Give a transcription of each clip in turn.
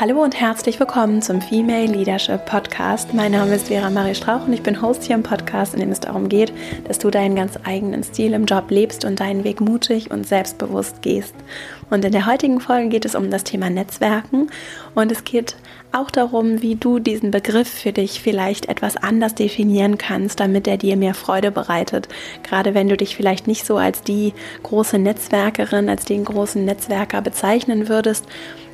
Hallo und herzlich willkommen zum Female Leadership Podcast. Mein Name ist Vera Marie Strauch und ich bin Host hier im Podcast, in dem es darum geht, dass du deinen ganz eigenen Stil im Job lebst und deinen Weg mutig und selbstbewusst gehst. Und in der heutigen Folge geht es um das Thema Netzwerken und es geht auch darum, wie du diesen Begriff für dich vielleicht etwas anders definieren kannst, damit er dir mehr Freude bereitet. Gerade wenn du dich vielleicht nicht so als die große Netzwerkerin, als den großen Netzwerker bezeichnen würdest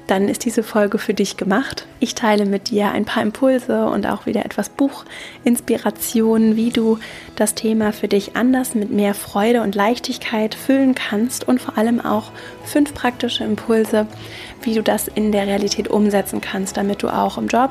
dann ist diese Folge für dich gemacht. Ich teile mit dir ein paar Impulse und auch wieder etwas Buchinspirationen, wie du das Thema für dich anders mit mehr Freude und Leichtigkeit füllen kannst und vor allem auch fünf praktische Impulse, wie du das in der Realität umsetzen kannst, damit du auch im Job,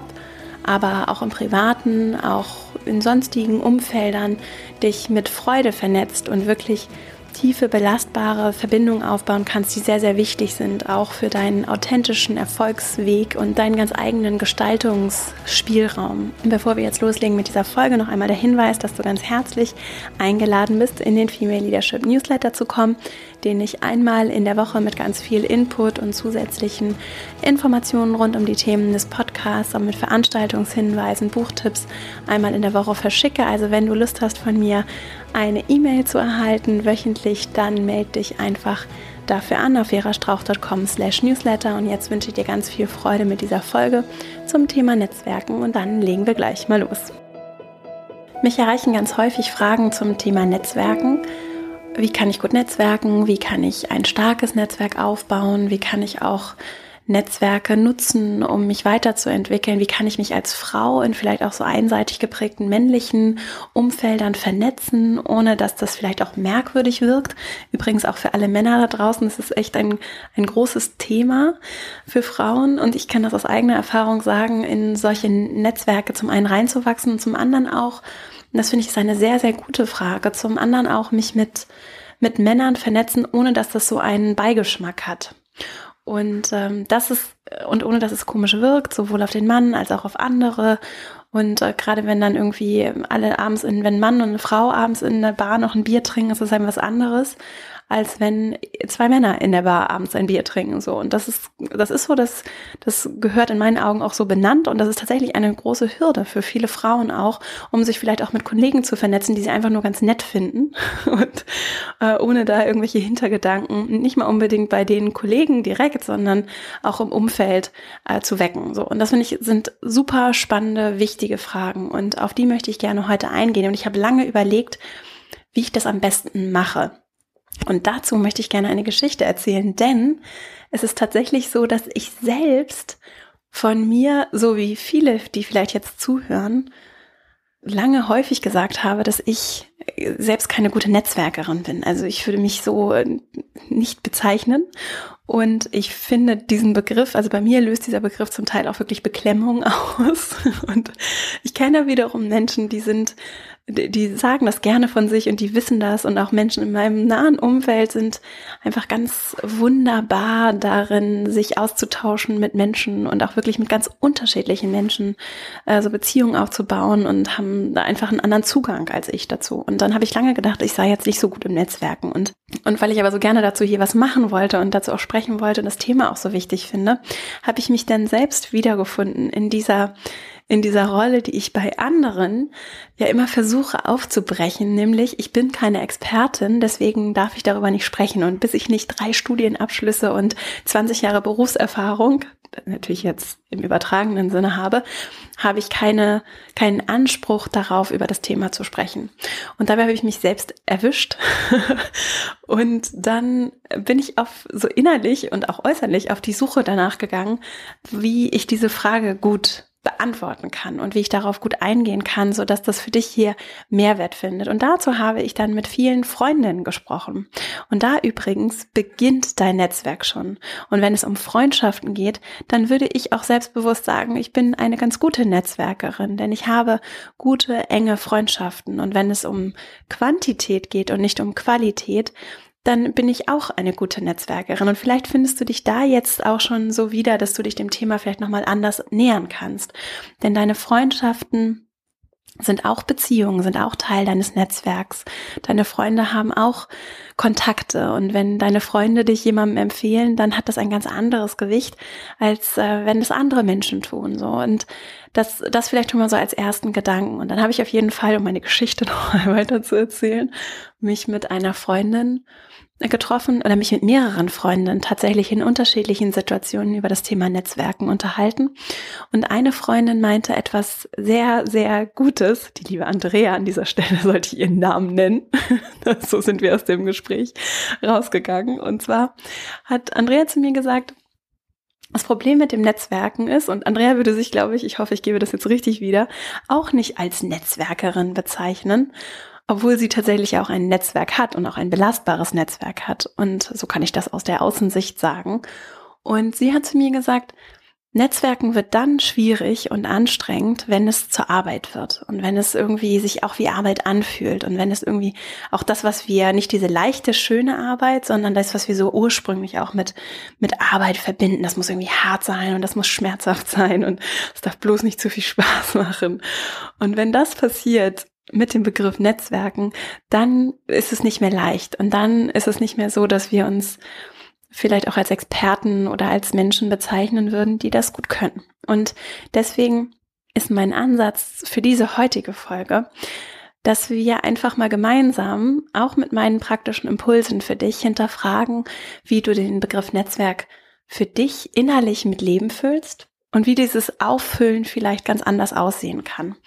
aber auch im privaten, auch in sonstigen Umfeldern dich mit Freude vernetzt und wirklich tiefe, belastbare Verbindungen aufbauen kannst, die sehr, sehr wichtig sind, auch für deinen authentischen Erfolgsweg und deinen ganz eigenen Gestaltungsspielraum. Bevor wir jetzt loslegen mit dieser Folge, noch einmal der Hinweis, dass du ganz herzlich eingeladen bist, in den Female Leadership Newsletter zu kommen, den ich einmal in der Woche mit ganz viel Input und zusätzlichen Informationen rund um die Themen des Podcasts, auch mit Veranstaltungshinweisen, Buchtipps einmal in der Woche verschicke. Also wenn du Lust hast von mir eine E-Mail zu erhalten wöchentlich, dann melde dich einfach dafür an auf verastrauch.com slash newsletter und jetzt wünsche ich dir ganz viel Freude mit dieser Folge zum Thema Netzwerken und dann legen wir gleich mal los. Mich erreichen ganz häufig Fragen zum Thema Netzwerken. Wie kann ich gut netzwerken? Wie kann ich ein starkes Netzwerk aufbauen? Wie kann ich auch Netzwerke nutzen, um mich weiterzuentwickeln? Wie kann ich mich als Frau in vielleicht auch so einseitig geprägten männlichen Umfeldern vernetzen, ohne dass das vielleicht auch merkwürdig wirkt? Übrigens auch für alle Männer da draußen, das ist echt ein, ein großes Thema für Frauen und ich kann das aus eigener Erfahrung sagen, in solche Netzwerke zum einen reinzuwachsen und zum anderen auch, und das finde ich ist eine sehr, sehr gute Frage, zum anderen auch mich mit, mit Männern vernetzen, ohne dass das so einen Beigeschmack hat. Und ähm, das ist, und ohne dass es komisch wirkt, sowohl auf den Mann als auch auf andere. Und äh, gerade wenn dann irgendwie alle abends in, wenn Mann und eine Frau abends in der Bar noch ein Bier trinken, ist das halt was anderes als wenn zwei Männer in der Bar abends ein Bier trinken. So. Und das ist, das ist so, das, das gehört in meinen Augen auch so benannt. Und das ist tatsächlich eine große Hürde für viele Frauen auch, um sich vielleicht auch mit Kollegen zu vernetzen, die sie einfach nur ganz nett finden. Und äh, ohne da irgendwelche Hintergedanken, nicht mal unbedingt bei den Kollegen direkt, sondern auch im Umfeld äh, zu wecken. So. Und das finde ich sind super spannende, wichtige Fragen. Und auf die möchte ich gerne heute eingehen. Und ich habe lange überlegt, wie ich das am besten mache. Und dazu möchte ich gerne eine Geschichte erzählen, denn es ist tatsächlich so, dass ich selbst von mir, so wie viele, die vielleicht jetzt zuhören, lange häufig gesagt habe, dass ich selbst keine gute Netzwerkerin bin. Also ich würde mich so nicht bezeichnen. Und ich finde diesen Begriff, also bei mir löst dieser Begriff zum Teil auch wirklich Beklemmung aus. Und ich kenne wiederum Menschen, die sind die sagen das gerne von sich und die wissen das und auch Menschen in meinem nahen Umfeld sind einfach ganz wunderbar darin, sich auszutauschen mit Menschen und auch wirklich mit ganz unterschiedlichen Menschen äh, so Beziehungen aufzubauen und haben da einfach einen anderen Zugang als ich dazu. Und dann habe ich lange gedacht, ich sei jetzt nicht so gut im Netzwerken und und weil ich aber so gerne dazu hier was machen wollte und dazu auch sprechen wollte und das Thema auch so wichtig finde, habe ich mich dann selbst wiedergefunden in dieser in dieser Rolle, die ich bei anderen ja immer versuche aufzubrechen, nämlich ich bin keine Expertin, deswegen darf ich darüber nicht sprechen. Und bis ich nicht drei Studienabschlüsse und 20 Jahre Berufserfahrung, natürlich jetzt im übertragenen Sinne habe, habe ich keine, keinen Anspruch darauf, über das Thema zu sprechen. Und dabei habe ich mich selbst erwischt. und dann bin ich auf so innerlich und auch äußerlich auf die Suche danach gegangen, wie ich diese Frage gut beantworten kann und wie ich darauf gut eingehen kann, so dass das für dich hier Mehrwert findet. Und dazu habe ich dann mit vielen Freundinnen gesprochen. Und da übrigens beginnt dein Netzwerk schon. Und wenn es um Freundschaften geht, dann würde ich auch selbstbewusst sagen, ich bin eine ganz gute Netzwerkerin, denn ich habe gute, enge Freundschaften. Und wenn es um Quantität geht und nicht um Qualität, dann bin ich auch eine gute Netzwerkerin. Und vielleicht findest du dich da jetzt auch schon so wieder, dass du dich dem Thema vielleicht nochmal anders nähern kannst. Denn deine Freundschaften sind auch Beziehungen, sind auch Teil deines Netzwerks. Deine Freunde haben auch Kontakte und wenn deine Freunde dich jemandem empfehlen, dann hat das ein ganz anderes Gewicht, als äh, wenn es andere Menschen tun. So und das, das vielleicht schon mal so als ersten Gedanken. Und dann habe ich auf jeden Fall, um meine Geschichte noch weiter zu erzählen, mich mit einer Freundin getroffen oder mich mit mehreren Freundinnen tatsächlich in unterschiedlichen Situationen über das Thema Netzwerken unterhalten. Und eine Freundin meinte etwas sehr, sehr Gutes. Die liebe Andrea an dieser Stelle sollte ich ihren Namen nennen. so sind wir aus dem Gespräch rausgegangen. Und zwar hat Andrea zu mir gesagt, das Problem mit dem Netzwerken ist, und Andrea würde sich, glaube ich, ich hoffe, ich gebe das jetzt richtig wieder, auch nicht als Netzwerkerin bezeichnen, obwohl sie tatsächlich auch ein Netzwerk hat und auch ein belastbares Netzwerk hat. Und so kann ich das aus der Außensicht sagen. Und sie hat zu mir gesagt, Netzwerken wird dann schwierig und anstrengend, wenn es zur Arbeit wird und wenn es irgendwie sich auch wie Arbeit anfühlt und wenn es irgendwie auch das, was wir, nicht diese leichte, schöne Arbeit, sondern das, was wir so ursprünglich auch mit, mit Arbeit verbinden, das muss irgendwie hart sein und das muss schmerzhaft sein und es darf bloß nicht zu viel Spaß machen. Und wenn das passiert, mit dem Begriff Netzwerken, dann ist es nicht mehr leicht und dann ist es nicht mehr so, dass wir uns vielleicht auch als Experten oder als Menschen bezeichnen würden, die das gut können. Und deswegen ist mein Ansatz für diese heutige Folge, dass wir einfach mal gemeinsam, auch mit meinen praktischen Impulsen für dich, hinterfragen, wie du den Begriff Netzwerk für dich innerlich mit Leben füllst und wie dieses Auffüllen vielleicht ganz anders aussehen kann.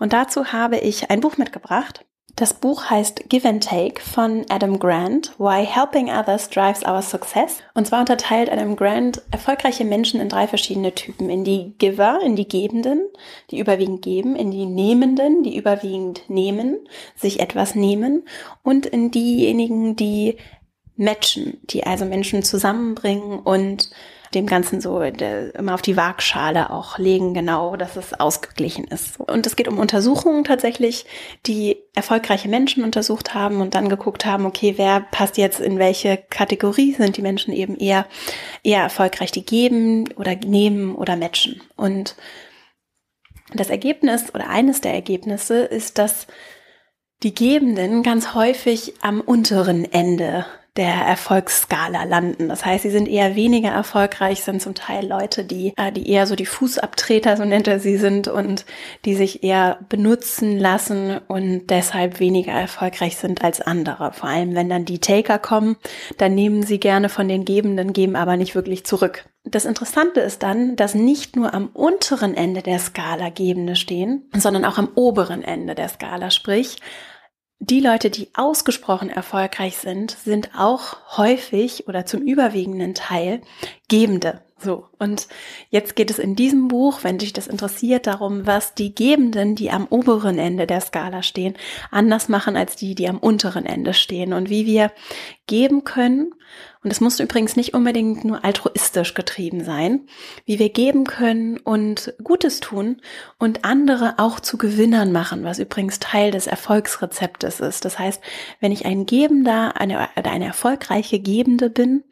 Und dazu habe ich ein Buch mitgebracht. Das Buch heißt Give and Take von Adam Grant, Why Helping Others Drives Our Success. Und zwar unterteilt Adam Grant erfolgreiche Menschen in drei verschiedene Typen. In die Giver, in die Gebenden, die überwiegend geben, in die Nehmenden, die überwiegend nehmen, sich etwas nehmen und in diejenigen, die matchen, die also Menschen zusammenbringen und dem Ganzen so immer auf die Waagschale auch legen, genau, dass es ausgeglichen ist. Und es geht um Untersuchungen tatsächlich, die erfolgreiche Menschen untersucht haben und dann geguckt haben, okay, wer passt jetzt in welche Kategorie? Sind die Menschen eben eher, eher erfolgreich, die geben oder nehmen oder matchen? Und das Ergebnis oder eines der Ergebnisse ist, dass die Gebenden ganz häufig am unteren Ende der Erfolgsskala landen. Das heißt, sie sind eher weniger erfolgreich, sind zum Teil Leute, die, äh, die eher so die Fußabtreter, so nennt er sie sind, und die sich eher benutzen lassen und deshalb weniger erfolgreich sind als andere. Vor allem, wenn dann die Taker kommen, dann nehmen sie gerne von den Gebenden, geben aber nicht wirklich zurück. Das Interessante ist dann, dass nicht nur am unteren Ende der Skala Gebende stehen, sondern auch am oberen Ende der Skala, sprich die Leute, die ausgesprochen erfolgreich sind, sind auch häufig oder zum überwiegenden Teil Gebende. So, und jetzt geht es in diesem Buch, wenn dich das interessiert, darum, was die Gebenden, die am oberen Ende der Skala stehen, anders machen als die, die am unteren Ende stehen und wie wir geben können. Und es muss übrigens nicht unbedingt nur altruistisch getrieben sein, wie wir geben können und Gutes tun und andere auch zu Gewinnern machen, was übrigens Teil des Erfolgsrezeptes ist. Das heißt, wenn ich ein Gebender, eine, eine erfolgreiche Gebende bin,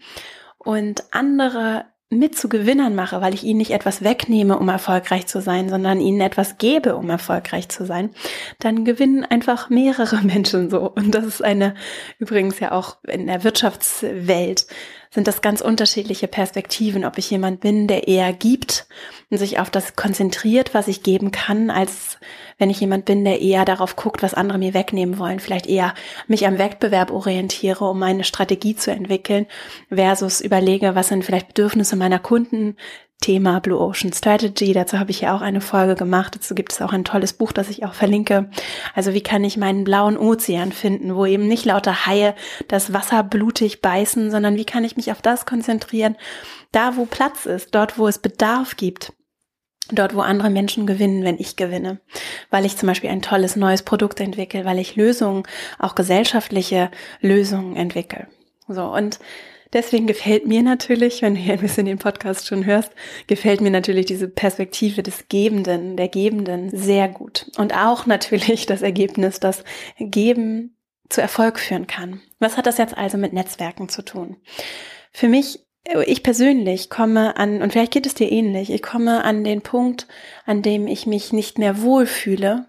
und andere mit zu Gewinnern mache, weil ich ihnen nicht etwas wegnehme, um erfolgreich zu sein, sondern ihnen etwas gebe, um erfolgreich zu sein, dann gewinnen einfach mehrere Menschen so. Und das ist eine, übrigens ja auch in der Wirtschaftswelt sind das ganz unterschiedliche Perspektiven, ob ich jemand bin, der eher gibt und sich auf das konzentriert, was ich geben kann, als wenn ich jemand bin, der eher darauf guckt, was andere mir wegnehmen wollen, vielleicht eher mich am Wettbewerb orientiere, um meine Strategie zu entwickeln, versus überlege, was sind vielleicht Bedürfnisse meiner Kunden, Thema Blue Ocean Strategy. Dazu habe ich ja auch eine Folge gemacht. Dazu gibt es auch ein tolles Buch, das ich auch verlinke. Also wie kann ich meinen blauen Ozean finden, wo eben nicht lauter Haie das Wasser blutig beißen, sondern wie kann ich mich auf das konzentrieren, da wo Platz ist, dort wo es Bedarf gibt. Dort, wo andere Menschen gewinnen, wenn ich gewinne. Weil ich zum Beispiel ein tolles neues Produkt entwickle, weil ich Lösungen, auch gesellschaftliche Lösungen entwickle. So, und Deswegen gefällt mir natürlich, wenn du hier ein bisschen den Podcast schon hörst, gefällt mir natürlich diese Perspektive des Gebenden, der Gebenden sehr gut. Und auch natürlich das Ergebnis, dass Geben zu Erfolg führen kann. Was hat das jetzt also mit Netzwerken zu tun? Für mich ich persönlich komme an, und vielleicht geht es dir ähnlich, ich komme an den Punkt, an dem ich mich nicht mehr wohlfühle,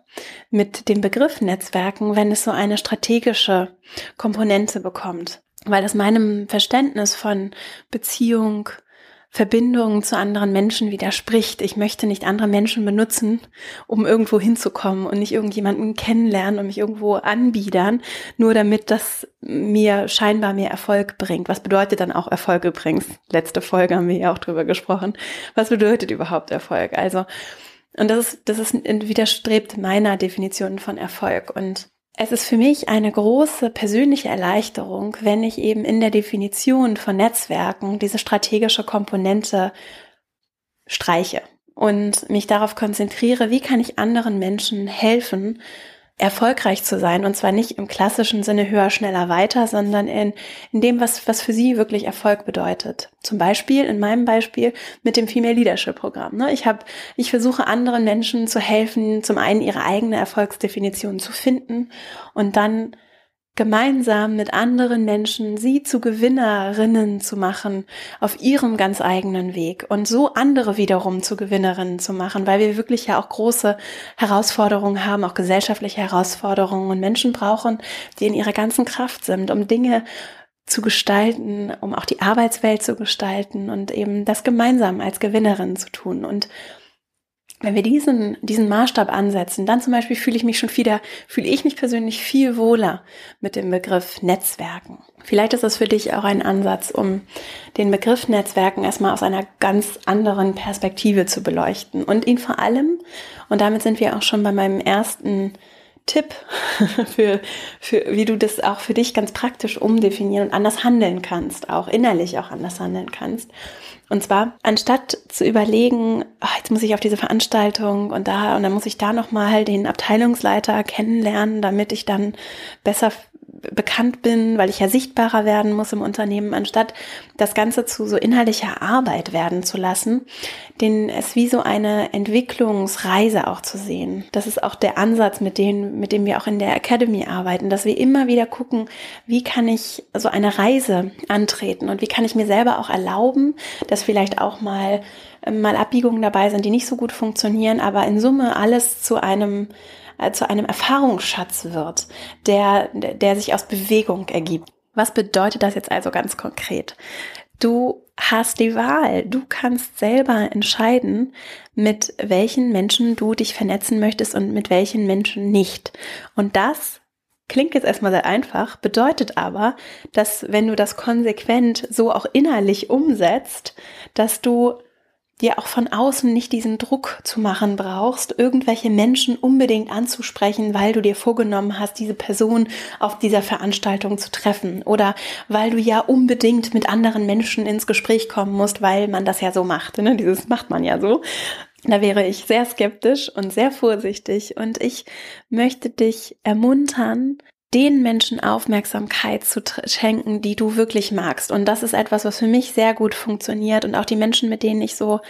mit dem Begriff Netzwerken, wenn es so eine strategische Komponente bekommt, weil es meinem Verständnis von Beziehung, Verbindung zu anderen Menschen widerspricht. Ich möchte nicht andere Menschen benutzen, um irgendwo hinzukommen und nicht irgendjemanden kennenlernen und mich irgendwo anbiedern, nur damit das mir scheinbar mehr Erfolg bringt. Was bedeutet dann auch Erfolg übrigens? Letzte Folge haben wir ja auch drüber gesprochen. Was bedeutet überhaupt Erfolg? Also, und das ist, das ist widerstrebt meiner Definition von Erfolg. Und es ist für mich eine große persönliche Erleichterung, wenn ich eben in der Definition von Netzwerken diese strategische Komponente streiche und mich darauf konzentriere, wie kann ich anderen Menschen helfen, erfolgreich zu sein. Und zwar nicht im klassischen Sinne höher, schneller, weiter, sondern in, in dem, was, was für sie wirklich Erfolg bedeutet. Zum Beispiel, in meinem Beispiel, mit dem Female Leadership Programm. Ne? Ich habe, ich versuche anderen Menschen zu helfen, zum einen ihre eigene Erfolgsdefinition zu finden und dann gemeinsam mit anderen Menschen sie zu Gewinnerinnen zu machen auf ihrem ganz eigenen Weg und so andere wiederum zu Gewinnerinnen zu machen, weil wir wirklich ja auch große Herausforderungen haben, auch gesellschaftliche Herausforderungen und Menschen brauchen, die in ihrer ganzen Kraft sind, um Dinge zu gestalten, um auch die Arbeitswelt zu gestalten und eben das gemeinsam als Gewinnerin zu tun. Und wenn wir diesen, diesen Maßstab ansetzen, dann zum Beispiel fühle ich mich schon wieder, fühle ich mich persönlich viel wohler mit dem Begriff Netzwerken. Vielleicht ist das für dich auch ein Ansatz, um den Begriff Netzwerken erstmal aus einer ganz anderen Perspektive zu beleuchten und ihn vor allem, und damit sind wir auch schon bei meinem ersten Tipp für, für, wie du das auch für dich ganz praktisch umdefinieren und anders handeln kannst, auch innerlich auch anders handeln kannst. Und zwar, anstatt zu überlegen, ach, jetzt muss ich auf diese Veranstaltung und da, und dann muss ich da nochmal den Abteilungsleiter kennenlernen, damit ich dann besser bekannt bin, weil ich ja sichtbarer werden muss im Unternehmen, anstatt das Ganze zu so inhaltlicher Arbeit werden zu lassen, den es wie so eine Entwicklungsreise auch zu sehen. Das ist auch der Ansatz, mit dem, mit dem wir auch in der Academy arbeiten, dass wir immer wieder gucken, wie kann ich so eine Reise antreten und wie kann ich mir selber auch erlauben, dass vielleicht auch mal mal Abbiegungen dabei sind, die nicht so gut funktionieren, aber in Summe alles zu einem äh, zu einem Erfahrungsschatz wird, der, der sich aus Bewegung ergibt. Was bedeutet das jetzt also ganz konkret? Du hast die Wahl. Du kannst selber entscheiden, mit welchen Menschen du dich vernetzen möchtest und mit welchen Menschen nicht. Und das klingt jetzt erstmal sehr einfach, bedeutet aber, dass wenn du das konsequent so auch innerlich umsetzt, dass du dir auch von außen nicht diesen Druck zu machen brauchst, irgendwelche Menschen unbedingt anzusprechen, weil du dir vorgenommen hast, diese Person auf dieser Veranstaltung zu treffen oder weil du ja unbedingt mit anderen Menschen ins Gespräch kommen musst, weil man das ja so macht. Ne? Dieses macht man ja so. Da wäre ich sehr skeptisch und sehr vorsichtig und ich möchte dich ermuntern, den Menschen Aufmerksamkeit zu schenken, die du wirklich magst. Und das ist etwas, was für mich sehr gut funktioniert und auch die Menschen, mit denen ich so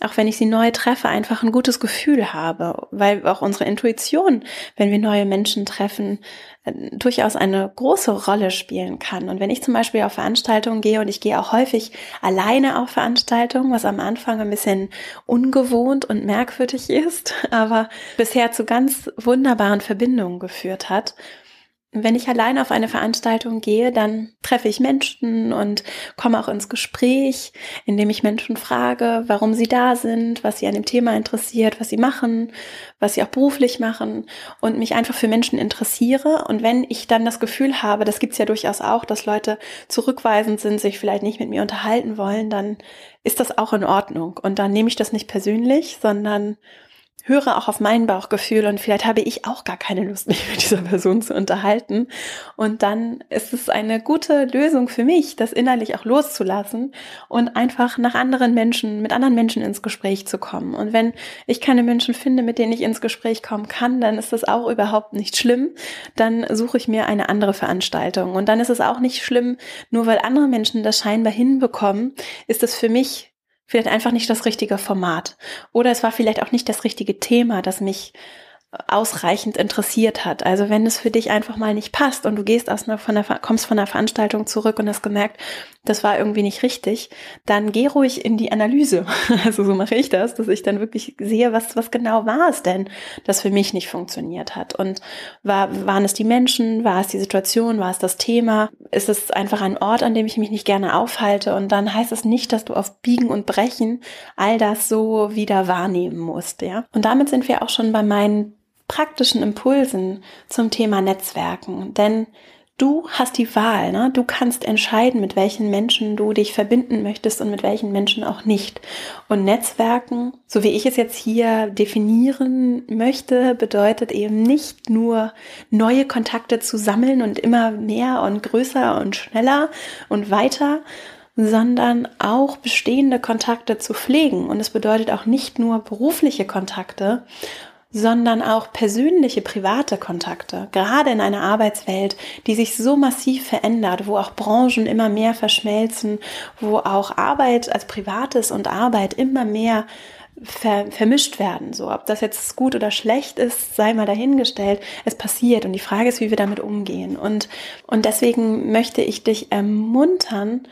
auch wenn ich sie neu treffe, einfach ein gutes Gefühl habe, weil auch unsere Intuition, wenn wir neue Menschen treffen, äh, durchaus eine große Rolle spielen kann. Und wenn ich zum Beispiel auf Veranstaltungen gehe und ich gehe auch häufig alleine auf Veranstaltungen, was am Anfang ein bisschen ungewohnt und merkwürdig ist, aber bisher zu ganz wunderbaren Verbindungen geführt hat, wenn ich allein auf eine Veranstaltung gehe, dann treffe ich Menschen und komme auch ins Gespräch, indem ich Menschen frage, warum sie da sind, was sie an dem Thema interessiert, was sie machen, was sie auch beruflich machen und mich einfach für Menschen interessiere. Und wenn ich dann das Gefühl habe, das gibt's ja durchaus auch, dass Leute zurückweisend sind, sich vielleicht nicht mit mir unterhalten wollen, dann ist das auch in Ordnung. Und dann nehme ich das nicht persönlich, sondern höre auch auf mein Bauchgefühl und vielleicht habe ich auch gar keine Lust, mich mit dieser Person zu unterhalten. Und dann ist es eine gute Lösung für mich, das innerlich auch loszulassen und einfach nach anderen Menschen, mit anderen Menschen ins Gespräch zu kommen. Und wenn ich keine Menschen finde, mit denen ich ins Gespräch kommen kann, dann ist das auch überhaupt nicht schlimm. Dann suche ich mir eine andere Veranstaltung. Und dann ist es auch nicht schlimm, nur weil andere Menschen das scheinbar hinbekommen, ist es für mich vielleicht einfach nicht das richtige Format. Oder es war vielleicht auch nicht das richtige Thema, das mich ausreichend interessiert hat. Also wenn es für dich einfach mal nicht passt und du gehst aus einer, von der, kommst von der Veranstaltung zurück und hast gemerkt, das war irgendwie nicht richtig, dann geh ruhig in die Analyse. Also so mache ich das, dass ich dann wirklich sehe, was, was genau war es denn, das für mich nicht funktioniert hat. Und war, waren es die Menschen, war es die Situation, war es das Thema, ist es einfach ein Ort, an dem ich mich nicht gerne aufhalte und dann heißt es nicht, dass du auf Biegen und Brechen all das so wieder wahrnehmen musst, ja. Und damit sind wir auch schon bei meinen praktischen Impulsen zum Thema Netzwerken. Denn du hast die Wahl, ne? du kannst entscheiden, mit welchen Menschen du dich verbinden möchtest und mit welchen Menschen auch nicht. Und Netzwerken, so wie ich es jetzt hier definieren möchte, bedeutet eben nicht nur neue Kontakte zu sammeln und immer mehr und größer und schneller und weiter, sondern auch bestehende Kontakte zu pflegen. Und es bedeutet auch nicht nur berufliche Kontakte sondern auch persönliche, private Kontakte, gerade in einer Arbeitswelt, die sich so massiv verändert, wo auch Branchen immer mehr verschmelzen, wo auch Arbeit als Privates und Arbeit immer mehr ver vermischt werden. So, ob das jetzt gut oder schlecht ist, sei mal dahingestellt. Es passiert und die Frage ist, wie wir damit umgehen. Und, und deswegen möchte ich dich ermuntern,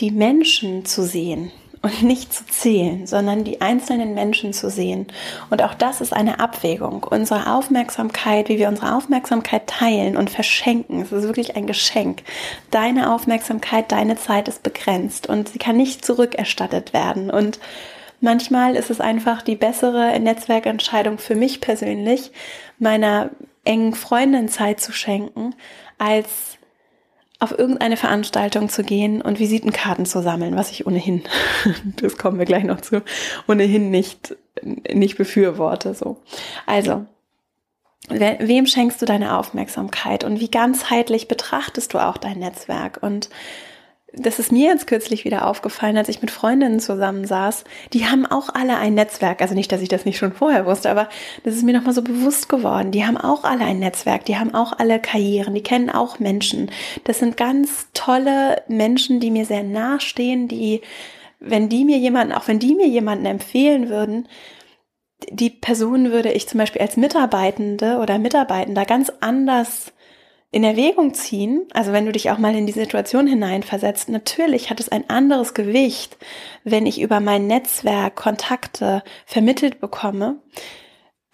die Menschen zu sehen, und nicht zu zählen, sondern die einzelnen Menschen zu sehen. Und auch das ist eine Abwägung. Unsere Aufmerksamkeit, wie wir unsere Aufmerksamkeit teilen und verschenken, es ist wirklich ein Geschenk. Deine Aufmerksamkeit, deine Zeit ist begrenzt und sie kann nicht zurückerstattet werden. Und manchmal ist es einfach die bessere Netzwerkentscheidung für mich persönlich, meiner engen Freundin Zeit zu schenken, als auf irgendeine Veranstaltung zu gehen und Visitenkarten zu sammeln, was ich ohnehin, das kommen wir gleich noch zu, ohnehin nicht, nicht befürworte, so. Also, wem schenkst du deine Aufmerksamkeit und wie ganzheitlich betrachtest du auch dein Netzwerk und das ist mir jetzt kürzlich wieder aufgefallen, als ich mit Freundinnen zusammensaß. Die haben auch alle ein Netzwerk. Also nicht, dass ich das nicht schon vorher wusste, aber das ist mir nochmal so bewusst geworden. Die haben auch alle ein Netzwerk. Die haben auch alle Karrieren. Die kennen auch Menschen. Das sind ganz tolle Menschen, die mir sehr nahestehen, die, wenn die mir jemanden, auch wenn die mir jemanden empfehlen würden, die Person würde ich zum Beispiel als Mitarbeitende oder Mitarbeitender ganz anders in Erwägung ziehen, also wenn du dich auch mal in die Situation hineinversetzt, natürlich hat es ein anderes Gewicht, wenn ich über mein Netzwerk Kontakte vermittelt bekomme.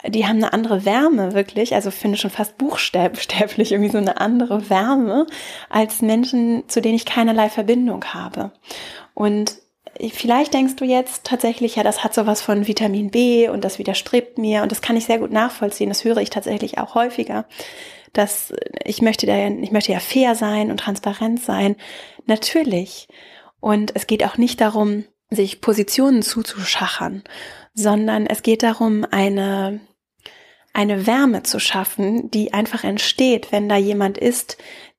Die haben eine andere Wärme, wirklich. Also finde schon fast buchstäblich irgendwie so eine andere Wärme als Menschen, zu denen ich keinerlei Verbindung habe. Und Vielleicht denkst du jetzt tatsächlich, ja, das hat sowas von Vitamin B und das widerstrebt mir und das kann ich sehr gut nachvollziehen. Das höre ich tatsächlich auch häufiger dass ich möchte da, ich möchte ja fair sein und transparent sein. Natürlich. Und es geht auch nicht darum, sich Positionen zuzuschachern, sondern es geht darum, eine, eine Wärme zu schaffen, die einfach entsteht, wenn da jemand ist,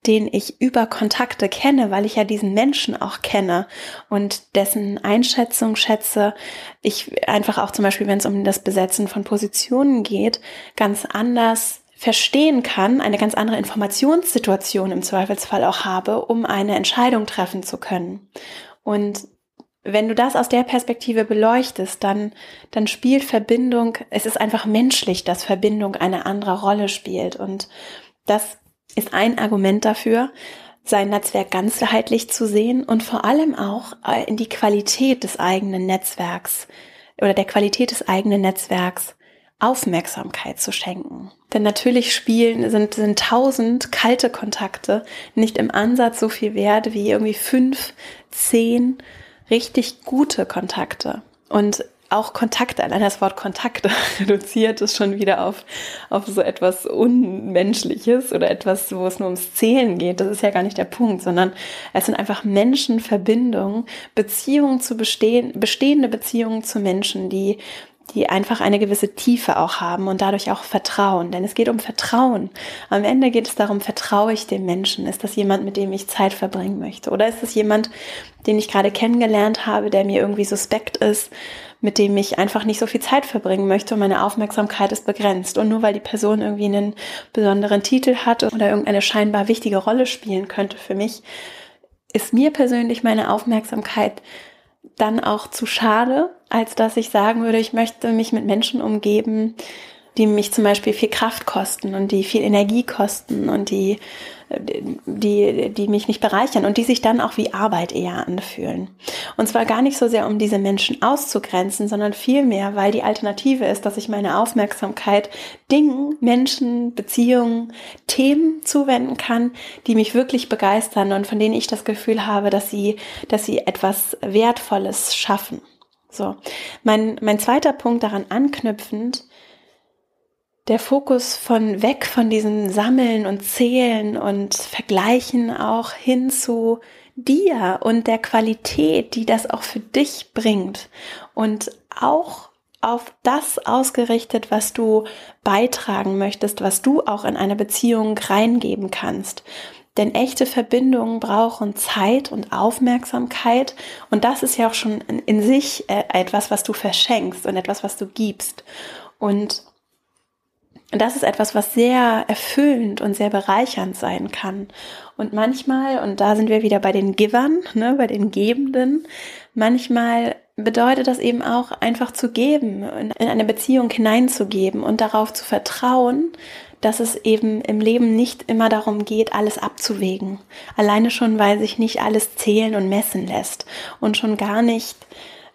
den ich über Kontakte kenne, weil ich ja diesen Menschen auch kenne und dessen Einschätzung schätze. Ich einfach auch zum Beispiel, wenn es um das Besetzen von Positionen geht, ganz anders verstehen kann, eine ganz andere Informationssituation im Zweifelsfall auch habe, um eine Entscheidung treffen zu können. Und wenn du das aus der Perspektive beleuchtest, dann, dann spielt Verbindung, es ist einfach menschlich, dass Verbindung eine andere Rolle spielt. Und das ist ein Argument dafür, sein Netzwerk ganzheitlich zu sehen und vor allem auch äh, in die Qualität des eigenen Netzwerks oder der Qualität des eigenen Netzwerks Aufmerksamkeit zu schenken. Denn natürlich spielen, sind, sind tausend kalte Kontakte nicht im Ansatz so viel wert wie irgendwie fünf, zehn richtig gute Kontakte. Und auch Kontakte, allein das Wort Kontakte reduziert es schon wieder auf, auf so etwas Unmenschliches oder etwas, wo es nur ums Zählen geht. Das ist ja gar nicht der Punkt, sondern es sind einfach Menschenverbindungen, Beziehungen zu bestehen, bestehende Beziehungen zu Menschen, die die einfach eine gewisse Tiefe auch haben und dadurch auch Vertrauen. Denn es geht um Vertrauen. Am Ende geht es darum, vertraue ich dem Menschen? Ist das jemand, mit dem ich Zeit verbringen möchte? Oder ist es jemand, den ich gerade kennengelernt habe, der mir irgendwie suspekt ist, mit dem ich einfach nicht so viel Zeit verbringen möchte und meine Aufmerksamkeit ist begrenzt. Und nur weil die Person irgendwie einen besonderen Titel hat oder irgendeine scheinbar wichtige Rolle spielen könnte für mich, ist mir persönlich meine Aufmerksamkeit dann auch zu schade, als dass ich sagen würde, ich möchte mich mit Menschen umgeben, die mich zum Beispiel viel Kraft kosten und die viel Energie kosten und die, die, die mich nicht bereichern und die sich dann auch wie Arbeit eher anfühlen. Und zwar gar nicht so sehr, um diese Menschen auszugrenzen, sondern vielmehr, weil die Alternative ist, dass ich meine Aufmerksamkeit Dingen, Menschen, Beziehungen, Themen zuwenden kann, die mich wirklich begeistern und von denen ich das Gefühl habe, dass sie, dass sie etwas Wertvolles schaffen. So. Mein, mein zweiter Punkt daran anknüpfend, der Fokus von weg von diesem Sammeln und Zählen und Vergleichen auch hin zu dir und der Qualität, die das auch für dich bringt und auch auf das ausgerichtet, was du beitragen möchtest, was du auch in eine Beziehung reingeben kannst. Denn echte Verbindungen brauchen Zeit und Aufmerksamkeit und das ist ja auch schon in sich äh, etwas, was du verschenkst und etwas, was du gibst. Und das ist etwas, was sehr erfüllend und sehr bereichernd sein kann. Und manchmal, und da sind wir wieder bei den Givern, ne, bei den Gebenden, manchmal bedeutet das eben auch einfach zu geben, in eine Beziehung hineinzugeben und darauf zu vertrauen, dass es eben im Leben nicht immer darum geht, alles abzuwägen. Alleine schon, weil sich nicht alles zählen und messen lässt und schon gar nicht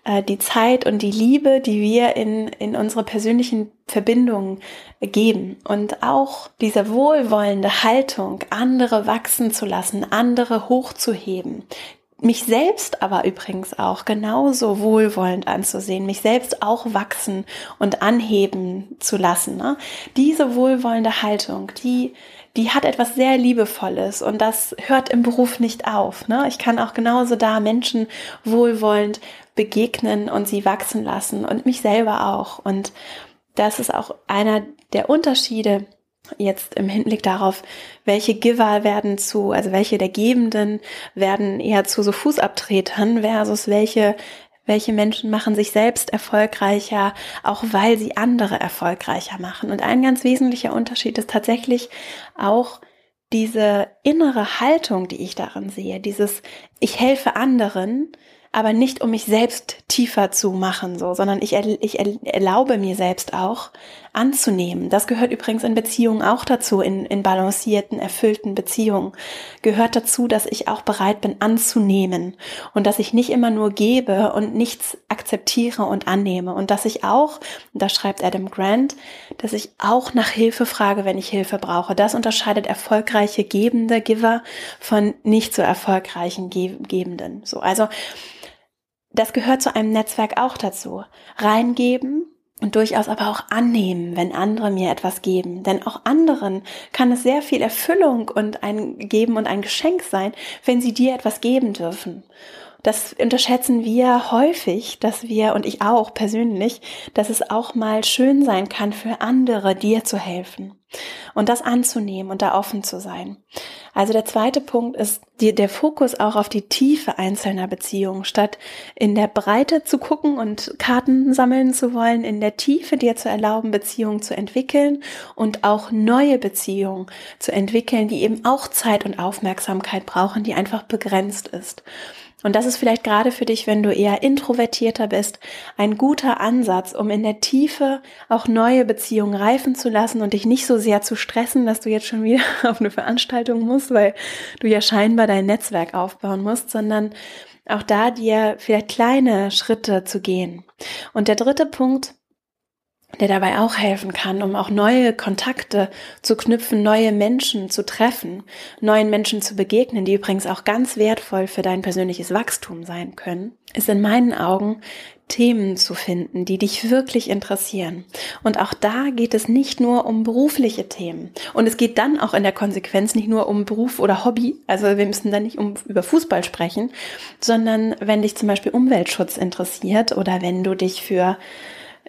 äh, die Zeit und die Liebe, die wir in, in unsere persönlichen Verbindungen geben und auch diese wohlwollende Haltung, andere wachsen zu lassen, andere hochzuheben, mich selbst aber übrigens auch genauso wohlwollend anzusehen, mich selbst auch wachsen und anheben zu lassen. Ne? Diese wohlwollende Haltung, die die hat etwas sehr Liebevolles und das hört im Beruf nicht auf. Ne? Ich kann auch genauso da Menschen wohlwollend begegnen und sie wachsen lassen und mich selber auch. Und das ist auch einer der Unterschiede jetzt im Hinblick darauf, welche Giver werden zu, also welche der Gebenden werden eher zu so Fußabtretern versus welche welche Menschen machen sich selbst erfolgreicher, auch weil sie andere erfolgreicher machen. Und ein ganz wesentlicher Unterschied ist tatsächlich auch diese innere Haltung, die ich darin sehe, dieses ich helfe anderen, aber nicht um mich selbst tiefer zu machen, so, sondern ich, ich erlaube mir selbst auch anzunehmen. Das gehört übrigens in Beziehungen auch dazu, in, in balancierten, erfüllten Beziehungen. Gehört dazu, dass ich auch bereit bin anzunehmen und dass ich nicht immer nur gebe und nichts akzeptiere und annehme und dass ich auch, da schreibt Adam Grant, dass ich auch nach Hilfe frage, wenn ich Hilfe brauche. Das unterscheidet erfolgreiche Gebende, Giver von nicht so erfolgreichen Gebenden. So, also das gehört zu einem Netzwerk auch dazu. Reingeben und durchaus aber auch annehmen, wenn andere mir etwas geben. Denn auch anderen kann es sehr viel Erfüllung und ein Geben und ein Geschenk sein, wenn sie dir etwas geben dürfen. Das unterschätzen wir häufig, dass wir, und ich auch persönlich, dass es auch mal schön sein kann, für andere dir zu helfen und das anzunehmen und da offen zu sein. Also der zweite Punkt ist die, der Fokus auch auf die Tiefe einzelner Beziehungen, statt in der Breite zu gucken und Karten sammeln zu wollen, in der Tiefe dir zu erlauben, Beziehungen zu entwickeln und auch neue Beziehungen zu entwickeln, die eben auch Zeit und Aufmerksamkeit brauchen, die einfach begrenzt ist. Und das ist vielleicht gerade für dich, wenn du eher introvertierter bist, ein guter Ansatz, um in der Tiefe auch neue Beziehungen reifen zu lassen und dich nicht so sehr zu stressen, dass du jetzt schon wieder auf eine Veranstaltung musst, weil du ja scheinbar dein Netzwerk aufbauen musst, sondern auch da dir vielleicht kleine Schritte zu gehen. Und der dritte Punkt, der dabei auch helfen kann, um auch neue Kontakte zu knüpfen, neue Menschen zu treffen, neuen Menschen zu begegnen, die übrigens auch ganz wertvoll für dein persönliches Wachstum sein können, ist in meinen Augen Themen zu finden, die dich wirklich interessieren. Und auch da geht es nicht nur um berufliche Themen. Und es geht dann auch in der Konsequenz nicht nur um Beruf oder Hobby. Also wir müssen dann nicht um, über Fußball sprechen, sondern wenn dich zum Beispiel Umweltschutz interessiert oder wenn du dich für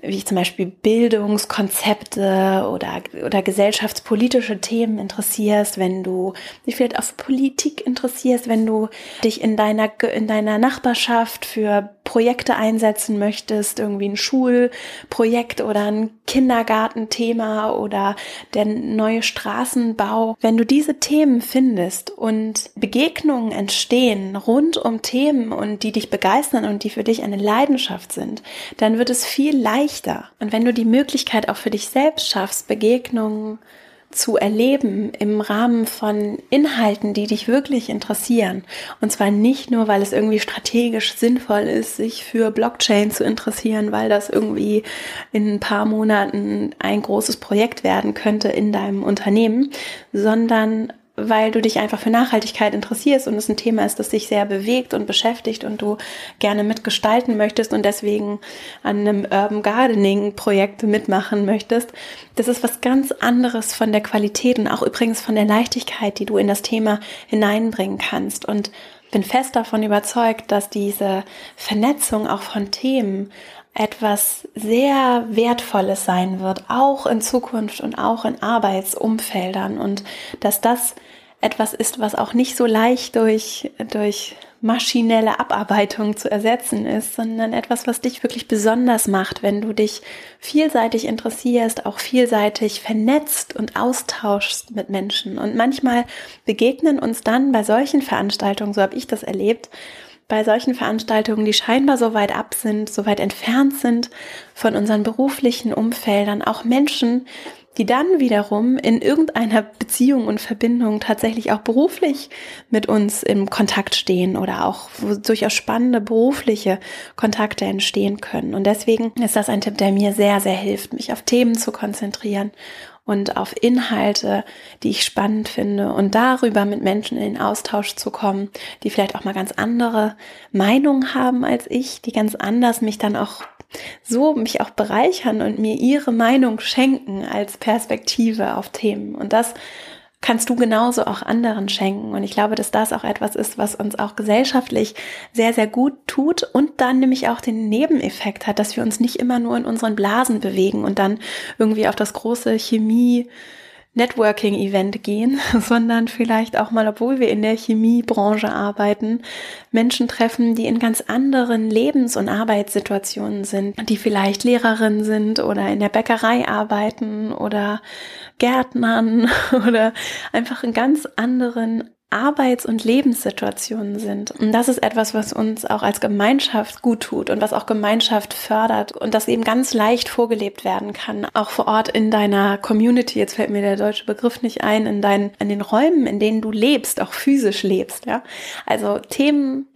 wie zum Beispiel Bildungskonzepte oder, oder gesellschaftspolitische Themen interessierst, wenn du dich vielleicht auf Politik interessierst, wenn du dich in deiner, in deiner Nachbarschaft für Projekte einsetzen möchtest, irgendwie ein Schulprojekt oder ein Kindergartenthema oder der neue Straßenbau. Wenn du diese Themen findest und Begegnungen entstehen rund um Themen und die dich begeistern und die für dich eine Leidenschaft sind, dann wird es viel leichter. Und wenn du die Möglichkeit auch für dich selbst schaffst, Begegnungen zu erleben im Rahmen von Inhalten, die dich wirklich interessieren. Und zwar nicht nur, weil es irgendwie strategisch sinnvoll ist, sich für Blockchain zu interessieren, weil das irgendwie in ein paar Monaten ein großes Projekt werden könnte in deinem Unternehmen, sondern weil du dich einfach für Nachhaltigkeit interessierst und es ein Thema ist, das dich sehr bewegt und beschäftigt und du gerne mitgestalten möchtest und deswegen an einem Urban Gardening Projekt mitmachen möchtest. Das ist was ganz anderes von der Qualität und auch übrigens von der Leichtigkeit, die du in das Thema hineinbringen kannst. Und bin fest davon überzeugt, dass diese Vernetzung auch von Themen etwas sehr Wertvolles sein wird, auch in Zukunft und auch in Arbeitsumfeldern und dass das etwas ist, was auch nicht so leicht durch, durch maschinelle Abarbeitung zu ersetzen ist, sondern etwas, was dich wirklich besonders macht, wenn du dich vielseitig interessierst, auch vielseitig vernetzt und austauschst mit Menschen. Und manchmal begegnen uns dann bei solchen Veranstaltungen, so habe ich das erlebt, bei solchen Veranstaltungen, die scheinbar so weit ab sind, so weit entfernt sind von unseren beruflichen Umfeldern, auch Menschen, die dann wiederum in irgendeiner Beziehung und Verbindung tatsächlich auch beruflich mit uns im Kontakt stehen oder auch durchaus spannende berufliche Kontakte entstehen können. Und deswegen ist das ein Tipp, der mir sehr, sehr hilft, mich auf Themen zu konzentrieren und auf Inhalte, die ich spannend finde und darüber mit Menschen in den Austausch zu kommen, die vielleicht auch mal ganz andere Meinungen haben als ich, die ganz anders mich dann auch so mich auch bereichern und mir ihre Meinung schenken als Perspektive auf Themen. Und das kannst du genauso auch anderen schenken. Und ich glaube, dass das auch etwas ist, was uns auch gesellschaftlich sehr, sehr gut tut und dann nämlich auch den Nebeneffekt hat, dass wir uns nicht immer nur in unseren Blasen bewegen und dann irgendwie auf das große Chemie Networking-Event gehen, sondern vielleicht auch mal, obwohl wir in der Chemiebranche arbeiten, Menschen treffen, die in ganz anderen Lebens- und Arbeitssituationen sind, die vielleicht Lehrerin sind oder in der Bäckerei arbeiten oder Gärtnern oder einfach in ganz anderen Arbeits- und Lebenssituationen sind. Und das ist etwas, was uns auch als Gemeinschaft gut tut und was auch Gemeinschaft fördert und das eben ganz leicht vorgelebt werden kann. Auch vor Ort in deiner Community, jetzt fällt mir der deutsche Begriff nicht ein, in deinen, in den Räumen, in denen du lebst, auch physisch lebst, ja. Also Themen,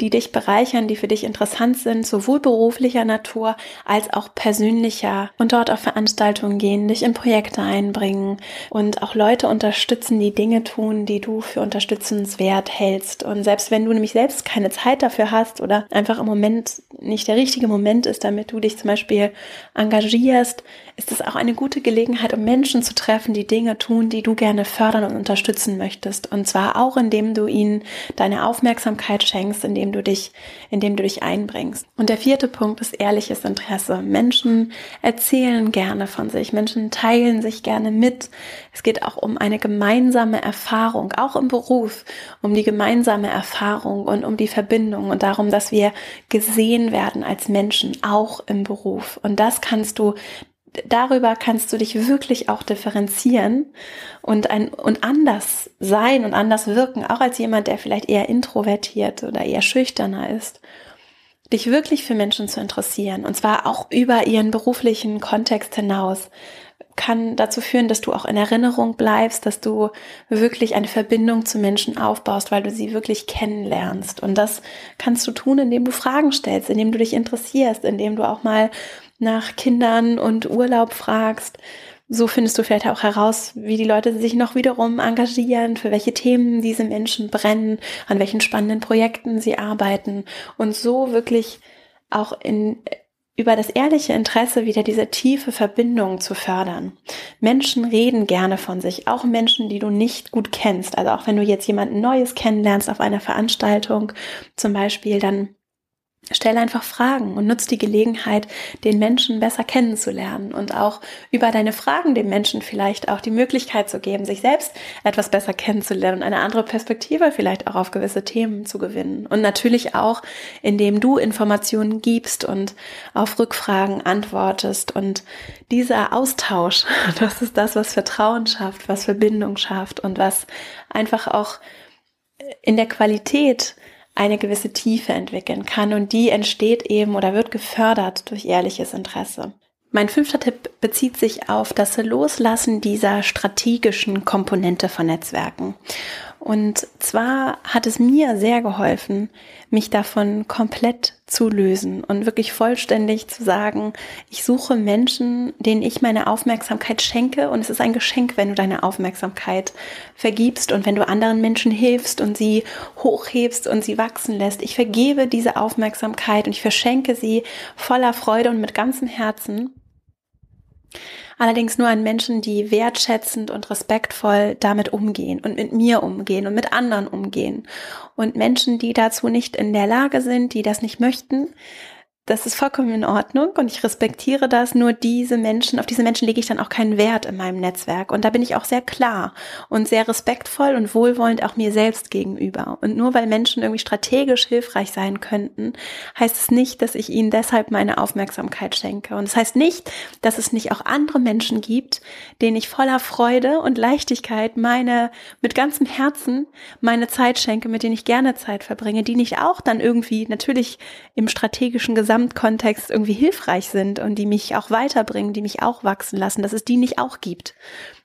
die dich bereichern, die für dich interessant sind, sowohl beruflicher Natur als auch persönlicher und dort auf Veranstaltungen gehen, dich in Projekte einbringen und auch Leute unterstützen, die Dinge tun, die du für unterstützenswert hältst. Und selbst wenn du nämlich selbst keine Zeit dafür hast oder einfach im Moment nicht der richtige Moment ist, damit du dich zum Beispiel engagierst, ist es auch eine gute Gelegenheit, um Menschen zu treffen, die Dinge tun, die du gerne fördern und unterstützen möchtest. Und zwar auch, indem du ihnen deine Aufmerksamkeit schenkst, indem du dich, indem du dich einbringst. Und der vierte Punkt ist ehrliches Interesse. Menschen erzählen gerne von sich. Menschen teilen sich gerne mit. Es geht auch um eine gemeinsame Erfahrung, auch im Beruf, um die gemeinsame Erfahrung und um die Verbindung und darum, dass wir gesehen werden als Menschen, auch im Beruf. Und das kannst du darüber kannst du dich wirklich auch differenzieren und ein und anders sein und anders wirken, auch als jemand, der vielleicht eher introvertiert oder eher schüchterner ist. Dich wirklich für Menschen zu interessieren und zwar auch über ihren beruflichen Kontext hinaus kann dazu führen, dass du auch in Erinnerung bleibst, dass du wirklich eine Verbindung zu Menschen aufbaust, weil du sie wirklich kennenlernst. Und das kannst du tun, indem du Fragen stellst, indem du dich interessierst, indem du auch mal nach Kindern und Urlaub fragst. So findest du vielleicht auch heraus, wie die Leute sich noch wiederum engagieren, für welche Themen diese Menschen brennen, an welchen spannenden Projekten sie arbeiten und so wirklich auch in, über das ehrliche Interesse wieder diese tiefe Verbindung zu fördern. Menschen reden gerne von sich, auch Menschen, die du nicht gut kennst. Also auch wenn du jetzt jemanden Neues kennenlernst auf einer Veranstaltung zum Beispiel, dann Stell einfach Fragen und nutz die Gelegenheit, den Menschen besser kennenzulernen und auch über deine Fragen dem Menschen vielleicht auch die Möglichkeit zu geben, sich selbst etwas besser kennenzulernen und eine andere Perspektive vielleicht auch auf gewisse Themen zu gewinnen. Und natürlich auch, indem du Informationen gibst und auf Rückfragen antwortest. Und dieser Austausch, das ist das, was Vertrauen schafft, was Verbindung schafft und was einfach auch in der Qualität eine gewisse Tiefe entwickeln kann und die entsteht eben oder wird gefördert durch ehrliches Interesse. Mein fünfter Tipp bezieht sich auf das Loslassen dieser strategischen Komponente von Netzwerken. Und zwar hat es mir sehr geholfen, mich davon komplett zu lösen und wirklich vollständig zu sagen, ich suche Menschen, denen ich meine Aufmerksamkeit schenke. Und es ist ein Geschenk, wenn du deine Aufmerksamkeit vergibst und wenn du anderen Menschen hilfst und sie hochhebst und sie wachsen lässt. Ich vergebe diese Aufmerksamkeit und ich verschenke sie voller Freude und mit ganzem Herzen allerdings nur an Menschen, die wertschätzend und respektvoll damit umgehen und mit mir umgehen und mit anderen umgehen. Und Menschen, die dazu nicht in der Lage sind, die das nicht möchten, das ist vollkommen in Ordnung und ich respektiere das. Nur diese Menschen, auf diese Menschen lege ich dann auch keinen Wert in meinem Netzwerk. Und da bin ich auch sehr klar und sehr respektvoll und wohlwollend auch mir selbst gegenüber. Und nur weil Menschen irgendwie strategisch hilfreich sein könnten, heißt es nicht, dass ich ihnen deshalb meine Aufmerksamkeit schenke. Und es das heißt nicht, dass es nicht auch andere Menschen gibt, denen ich voller Freude und Leichtigkeit meine, mit ganzem Herzen meine Zeit schenke, mit denen ich gerne Zeit verbringe, die nicht auch dann irgendwie natürlich im strategischen Gesamt Gesamtkontext irgendwie hilfreich sind und die mich auch weiterbringen, die mich auch wachsen lassen, dass es die nicht auch gibt.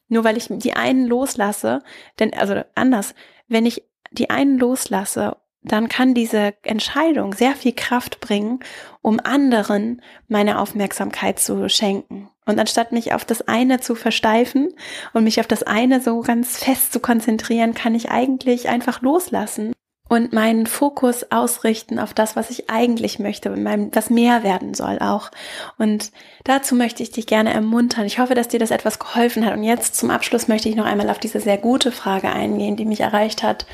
Nur weil ich die einen loslasse, denn, also anders, wenn ich die einen loslasse, dann kann diese Entscheidung sehr viel Kraft bringen, um anderen meine Aufmerksamkeit zu schenken. Und anstatt mich auf das eine zu versteifen und mich auf das eine so ganz fest zu konzentrieren, kann ich eigentlich einfach loslassen und meinen Fokus ausrichten auf das, was ich eigentlich möchte, was mehr werden soll auch. Und dazu möchte ich dich gerne ermuntern. Ich hoffe, dass dir das etwas geholfen hat. Und jetzt zum Abschluss möchte ich noch einmal auf diese sehr gute Frage eingehen, die mich erreicht hat,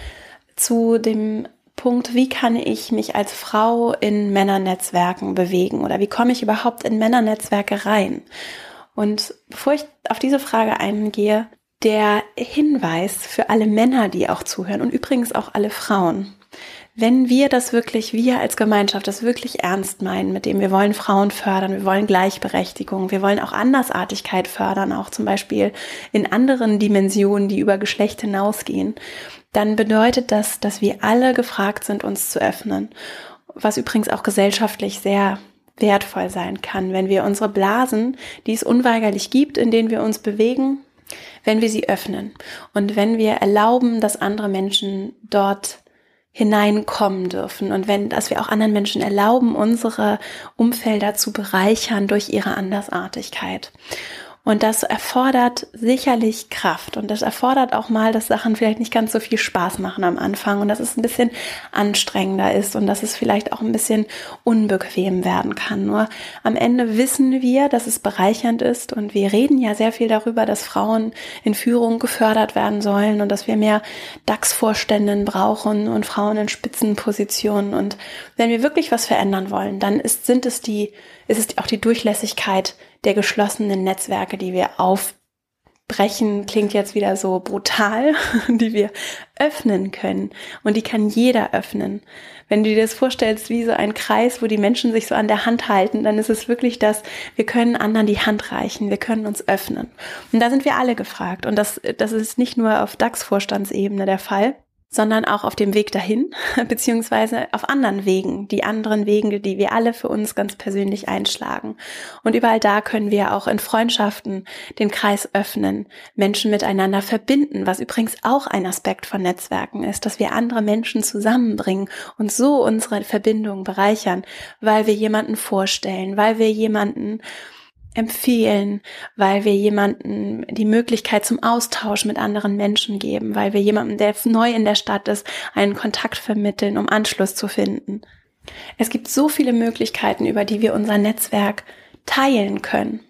zu dem Punkt, wie kann ich mich als Frau in Männernetzwerken bewegen oder wie komme ich überhaupt in Männernetzwerke rein? Und bevor ich auf diese Frage eingehe, der Hinweis für alle Männer, die auch zuhören und übrigens auch alle Frauen. Wenn wir das wirklich, wir als Gemeinschaft das wirklich ernst meinen, mit dem wir wollen Frauen fördern, wir wollen Gleichberechtigung, wir wollen auch Andersartigkeit fördern, auch zum Beispiel in anderen Dimensionen, die über Geschlecht hinausgehen, dann bedeutet das, dass wir alle gefragt sind, uns zu öffnen. Was übrigens auch gesellschaftlich sehr wertvoll sein kann, wenn wir unsere Blasen, die es unweigerlich gibt, in denen wir uns bewegen, wenn wir sie öffnen und wenn wir erlauben, dass andere Menschen dort hineinkommen dürfen und wenn, dass wir auch anderen Menschen erlauben, unsere Umfelder zu bereichern durch ihre Andersartigkeit. Und das erfordert sicherlich Kraft und das erfordert auch mal, dass Sachen vielleicht nicht ganz so viel Spaß machen am Anfang und dass es ein bisschen anstrengender ist und dass es vielleicht auch ein bisschen unbequem werden kann. Nur am Ende wissen wir, dass es bereichernd ist und wir reden ja sehr viel darüber, dass Frauen in Führung gefördert werden sollen und dass wir mehr DAX-Vorständen brauchen und Frauen in Spitzenpositionen. Und wenn wir wirklich was verändern wollen, dann ist, sind es die, ist es auch die Durchlässigkeit der geschlossenen Netzwerke, die wir aufbrechen, klingt jetzt wieder so brutal, die wir öffnen können. Und die kann jeder öffnen. Wenn du dir das vorstellst wie so ein Kreis, wo die Menschen sich so an der Hand halten, dann ist es wirklich das, wir können anderen die Hand reichen, wir können uns öffnen. Und da sind wir alle gefragt. Und das, das ist nicht nur auf DAX-Vorstandsebene der Fall, sondern auch auf dem Weg dahin, beziehungsweise auf anderen Wegen, die anderen Wege, die wir alle für uns ganz persönlich einschlagen. Und überall da können wir auch in Freundschaften den Kreis öffnen, Menschen miteinander verbinden, was übrigens auch ein Aspekt von Netzwerken ist, dass wir andere Menschen zusammenbringen und so unsere Verbindung bereichern, weil wir jemanden vorstellen, weil wir jemanden empfehlen, weil wir jemanden die Möglichkeit zum Austausch mit anderen Menschen geben, weil wir jemanden, der neu in der Stadt ist, einen Kontakt vermitteln, um Anschluss zu finden. Es gibt so viele Möglichkeiten, über die wir unser Netzwerk teilen können.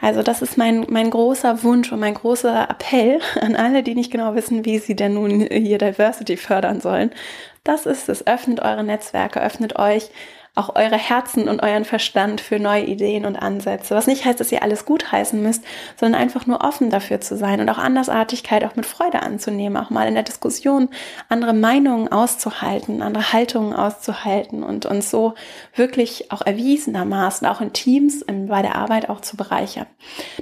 Also das ist mein, mein großer Wunsch und mein großer Appell an alle, die nicht genau wissen, wie sie denn nun hier Diversity fördern sollen. Das ist es. Öffnet eure Netzwerke, öffnet euch auch eure Herzen und euren Verstand für neue Ideen und Ansätze. Was nicht heißt, dass ihr alles gut heißen müsst, sondern einfach nur offen dafür zu sein und auch Andersartigkeit auch mit Freude anzunehmen, auch mal in der Diskussion andere Meinungen auszuhalten, andere Haltungen auszuhalten und uns so wirklich auch erwiesenermaßen, auch in Teams, bei der Arbeit auch zu bereichern.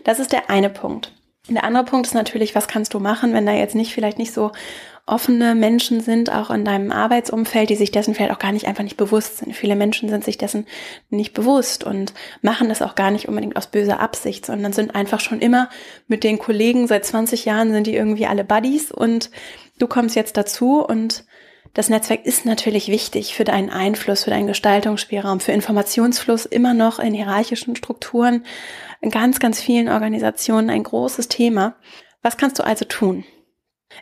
Das ist der eine Punkt. Der andere Punkt ist natürlich, was kannst du machen, wenn da jetzt nicht vielleicht nicht so offene Menschen sind, auch in deinem Arbeitsumfeld, die sich dessen vielleicht auch gar nicht einfach nicht bewusst sind. Viele Menschen sind sich dessen nicht bewusst und machen das auch gar nicht unbedingt aus böser Absicht, sondern sind einfach schon immer mit den Kollegen, seit 20 Jahren sind die irgendwie alle Buddies und du kommst jetzt dazu und das Netzwerk ist natürlich wichtig für deinen Einfluss, für deinen Gestaltungsspielraum, für Informationsfluss immer noch in hierarchischen Strukturen, in ganz, ganz vielen Organisationen ein großes Thema. Was kannst du also tun?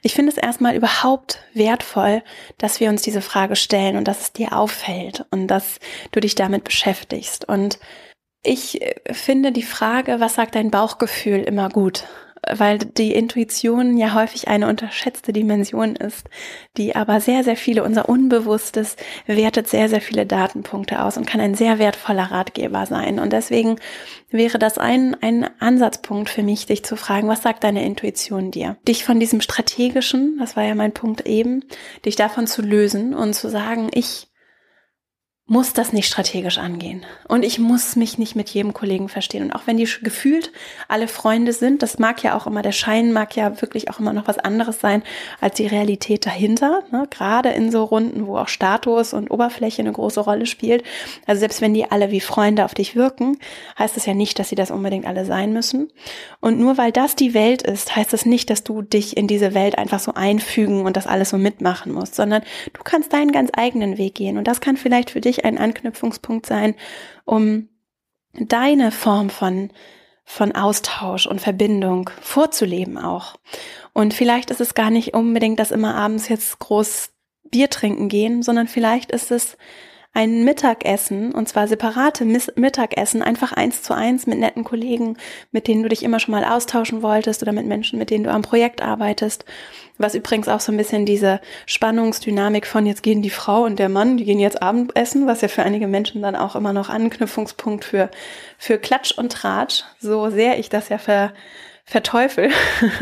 Ich finde es erstmal überhaupt wertvoll, dass wir uns diese Frage stellen und dass es dir auffällt und dass du dich damit beschäftigst. Und ich äh, finde die Frage, was sagt dein Bauchgefühl, immer gut weil die Intuition ja häufig eine unterschätzte Dimension ist, die aber sehr, sehr viele, unser Unbewusstes wertet sehr, sehr viele Datenpunkte aus und kann ein sehr wertvoller Ratgeber sein. Und deswegen wäre das ein, ein Ansatzpunkt für mich, dich zu fragen, was sagt deine Intuition dir? Dich von diesem strategischen, das war ja mein Punkt eben, dich davon zu lösen und zu sagen, ich muss das nicht strategisch angehen. Und ich muss mich nicht mit jedem Kollegen verstehen. Und auch wenn die gefühlt alle Freunde sind, das mag ja auch immer, der Schein mag ja wirklich auch immer noch was anderes sein als die Realität dahinter. Ne? Gerade in so Runden, wo auch Status und Oberfläche eine große Rolle spielt. Also selbst wenn die alle wie Freunde auf dich wirken, heißt es ja nicht, dass sie das unbedingt alle sein müssen. Und nur weil das die Welt ist, heißt das nicht, dass du dich in diese Welt einfach so einfügen und das alles so mitmachen musst, sondern du kannst deinen ganz eigenen Weg gehen. Und das kann vielleicht für dich ein Anknüpfungspunkt sein, um deine Form von von Austausch und Verbindung vorzuleben auch. Und vielleicht ist es gar nicht unbedingt, dass immer abends jetzt groß Bier trinken gehen, sondern vielleicht ist es ein Mittagessen, und zwar separate Mittagessen, einfach eins zu eins mit netten Kollegen, mit denen du dich immer schon mal austauschen wolltest oder mit Menschen, mit denen du am Projekt arbeitest. Was übrigens auch so ein bisschen diese Spannungsdynamik von jetzt gehen die Frau und der Mann, die gehen jetzt Abendessen, was ja für einige Menschen dann auch immer noch Anknüpfungspunkt für, für Klatsch und Tratsch, so sehr ich das ja ver, verteufel.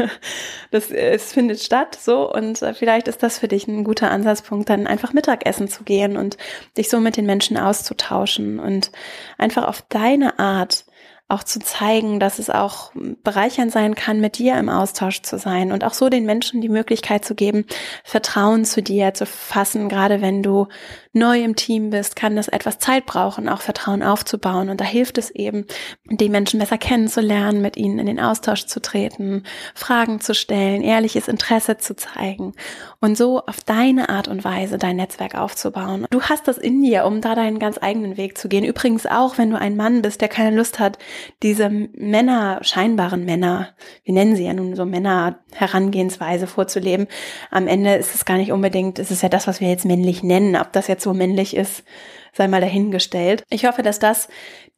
das, es findet statt so und äh, vielleicht ist das für dich ein guter Ansatzpunkt, dann einfach Mittagessen zu gehen und dich so mit den Menschen auszutauschen und einfach auf deine Art auch zu zeigen, dass es auch bereichernd sein kann, mit dir im Austausch zu sein und auch so den Menschen die Möglichkeit zu geben, Vertrauen zu dir zu fassen. Gerade wenn du neu im Team bist, kann das etwas Zeit brauchen, auch Vertrauen aufzubauen. Und da hilft es eben, die Menschen besser kennenzulernen, mit ihnen in den Austausch zu treten, Fragen zu stellen, ehrliches Interesse zu zeigen und so auf deine Art und Weise dein Netzwerk aufzubauen. Du hast das in dir, um da deinen ganz eigenen Weg zu gehen. Übrigens auch, wenn du ein Mann bist, der keine Lust hat, diese Männer, scheinbaren Männer, wir nennen sie ja nun so Männer Herangehensweise vorzuleben. Am Ende ist es gar nicht unbedingt, es ist ja das, was wir jetzt männlich nennen. Ob das jetzt so männlich ist, sei mal dahingestellt. Ich hoffe, dass das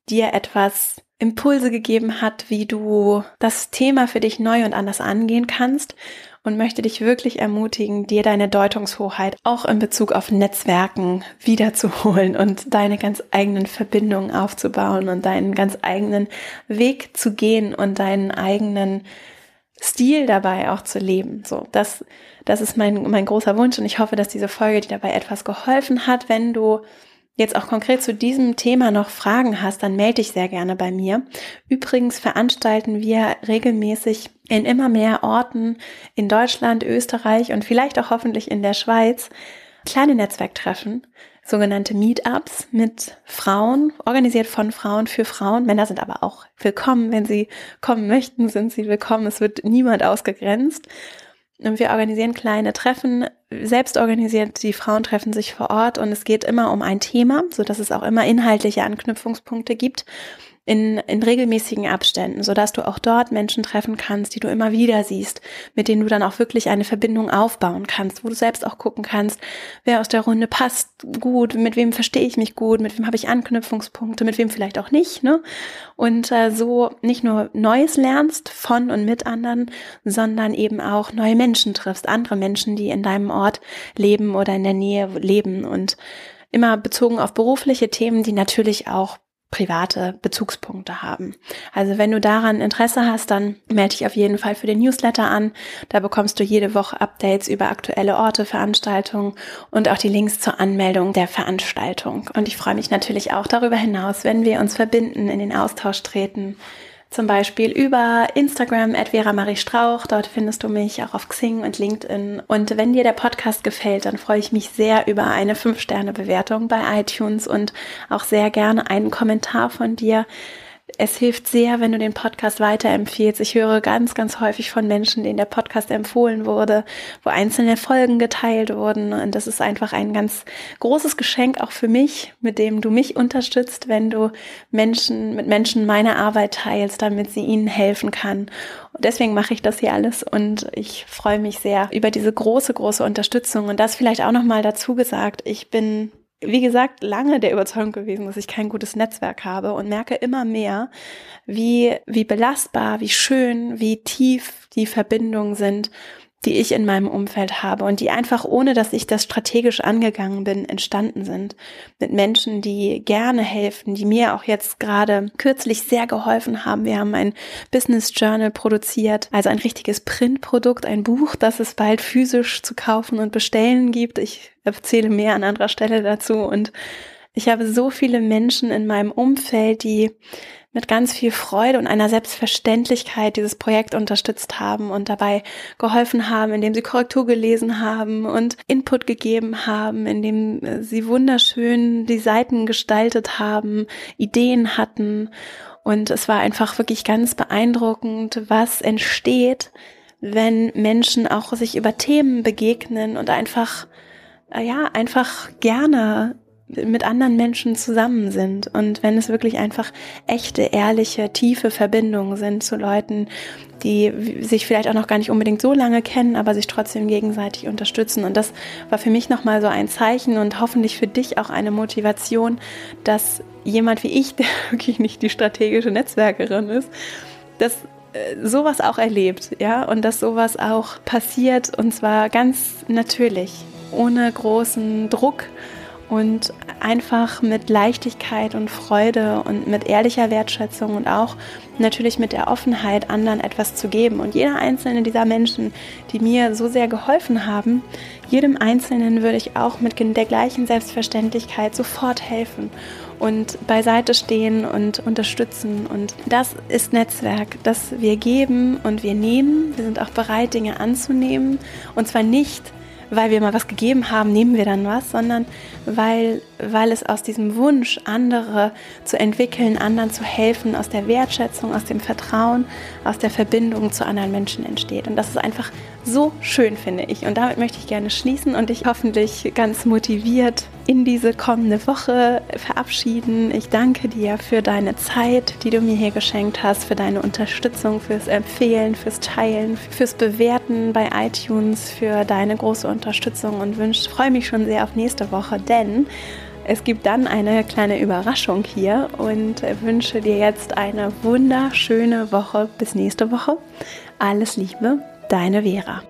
dir etwas Impulse gegeben hat, wie du das Thema für dich neu und anders angehen kannst und möchte dich wirklich ermutigen, dir deine Deutungshoheit auch in Bezug auf Netzwerken wiederzuholen und deine ganz eigenen Verbindungen aufzubauen und deinen ganz eigenen Weg zu gehen und deinen eigenen Stil dabei auch zu leben. So, das, das ist mein, mein großer Wunsch und ich hoffe, dass diese Folge dir dabei etwas geholfen hat. Wenn du jetzt auch konkret zu diesem Thema noch Fragen hast, dann melde dich sehr gerne bei mir. Übrigens veranstalten wir regelmäßig in immer mehr Orten in Deutschland, Österreich und vielleicht auch hoffentlich in der Schweiz kleine Netzwerktreffen, sogenannte Meetups mit Frauen, organisiert von Frauen für Frauen. Männer sind aber auch willkommen. Wenn sie kommen möchten, sind sie willkommen. Es wird niemand ausgegrenzt. Und wir organisieren kleine Treffen, selbst organisiert, die Frauen treffen sich vor Ort und es geht immer um ein Thema, so dass es auch immer inhaltliche Anknüpfungspunkte gibt in, in regelmäßigen Abständen, so dass du auch dort Menschen treffen kannst, die du immer wieder siehst, mit denen du dann auch wirklich eine Verbindung aufbauen kannst, wo du selbst auch gucken kannst, wer aus der Runde passt gut, mit wem verstehe ich mich gut, mit wem habe ich Anknüpfungspunkte, mit wem vielleicht auch nicht, ne? Und äh, so nicht nur Neues lernst von und mit anderen, sondern eben auch neue Menschen triffst, andere Menschen, die in deinem Ort leben oder in der Nähe leben und immer bezogen auf berufliche Themen, die natürlich auch private Bezugspunkte haben. Also wenn du daran Interesse hast, dann melde dich auf jeden Fall für den Newsletter an. Da bekommst du jede Woche Updates über aktuelle Orte, Veranstaltungen und auch die Links zur Anmeldung der Veranstaltung. Und ich freue mich natürlich auch darüber hinaus, wenn wir uns verbinden, in den Austausch treten, zum Beispiel über Instagram at Vera Marie Strauch. Dort findest du mich auch auf Xing und LinkedIn. Und wenn dir der Podcast gefällt, dann freue ich mich sehr über eine 5-Sterne-Bewertung bei iTunes und auch sehr gerne einen Kommentar von dir. Es hilft sehr, wenn du den Podcast weiterempfiehlst. Ich höre ganz, ganz häufig von Menschen, denen der Podcast empfohlen wurde, wo einzelne Folgen geteilt wurden. Und das ist einfach ein ganz großes Geschenk auch für mich, mit dem du mich unterstützt, wenn du Menschen, mit Menschen meine Arbeit teilst, damit sie ihnen helfen kann. Und deswegen mache ich das hier alles und ich freue mich sehr über diese große, große Unterstützung. Und das vielleicht auch nochmal dazu gesagt. Ich bin wie gesagt, lange der Überzeugung gewesen, dass ich kein gutes Netzwerk habe und merke immer mehr, wie, wie belastbar, wie schön, wie tief die Verbindungen sind die ich in meinem Umfeld habe und die einfach ohne, dass ich das strategisch angegangen bin, entstanden sind. Mit Menschen, die gerne helfen, die mir auch jetzt gerade kürzlich sehr geholfen haben. Wir haben ein Business Journal produziert, also ein richtiges Printprodukt, ein Buch, das es bald physisch zu kaufen und bestellen gibt. Ich erzähle mehr an anderer Stelle dazu und ich habe so viele Menschen in meinem Umfeld, die mit ganz viel Freude und einer Selbstverständlichkeit dieses Projekt unterstützt haben und dabei geholfen haben, indem sie Korrektur gelesen haben und Input gegeben haben, indem äh, sie wunderschön die Seiten gestaltet haben, Ideen hatten. Und es war einfach wirklich ganz beeindruckend, was entsteht, wenn Menschen auch sich über Themen begegnen und einfach, äh, ja, einfach gerne mit anderen Menschen zusammen sind und wenn es wirklich einfach echte, ehrliche, tiefe Verbindungen sind zu Leuten, die sich vielleicht auch noch gar nicht unbedingt so lange kennen, aber sich trotzdem gegenseitig unterstützen. Und das war für mich nochmal so ein Zeichen und hoffentlich für dich auch eine Motivation, dass jemand wie ich, der wirklich nicht die strategische Netzwerkerin ist, dass äh, sowas auch erlebt, ja, und dass sowas auch passiert und zwar ganz natürlich, ohne großen Druck und einfach mit Leichtigkeit und Freude und mit ehrlicher Wertschätzung und auch natürlich mit der Offenheit, anderen etwas zu geben. Und jeder einzelne dieser Menschen, die mir so sehr geholfen haben, jedem Einzelnen würde ich auch mit der gleichen Selbstverständlichkeit sofort helfen und beiseite stehen und unterstützen. Und das ist Netzwerk, das wir geben und wir nehmen. Wir sind auch bereit, Dinge anzunehmen. Und zwar nicht, weil wir mal was gegeben haben, nehmen wir dann was, sondern weil, weil es aus diesem Wunsch, andere zu entwickeln, anderen zu helfen, aus der Wertschätzung, aus dem Vertrauen, aus der Verbindung zu anderen Menschen entsteht. Und das ist einfach so schön, finde ich. Und damit möchte ich gerne schließen und dich hoffentlich ganz motiviert in diese kommende Woche verabschieden. Ich danke dir für deine Zeit, die du mir hier geschenkt hast, für deine Unterstützung, fürs Empfehlen, fürs Teilen, fürs Bewerten bei iTunes, für deine große Unterstützung und wünsche, freue mich schon sehr auf nächste Woche, denn es gibt dann eine kleine Überraschung hier und wünsche dir jetzt eine wunderschöne Woche. Bis nächste Woche. Alles Liebe, deine Vera.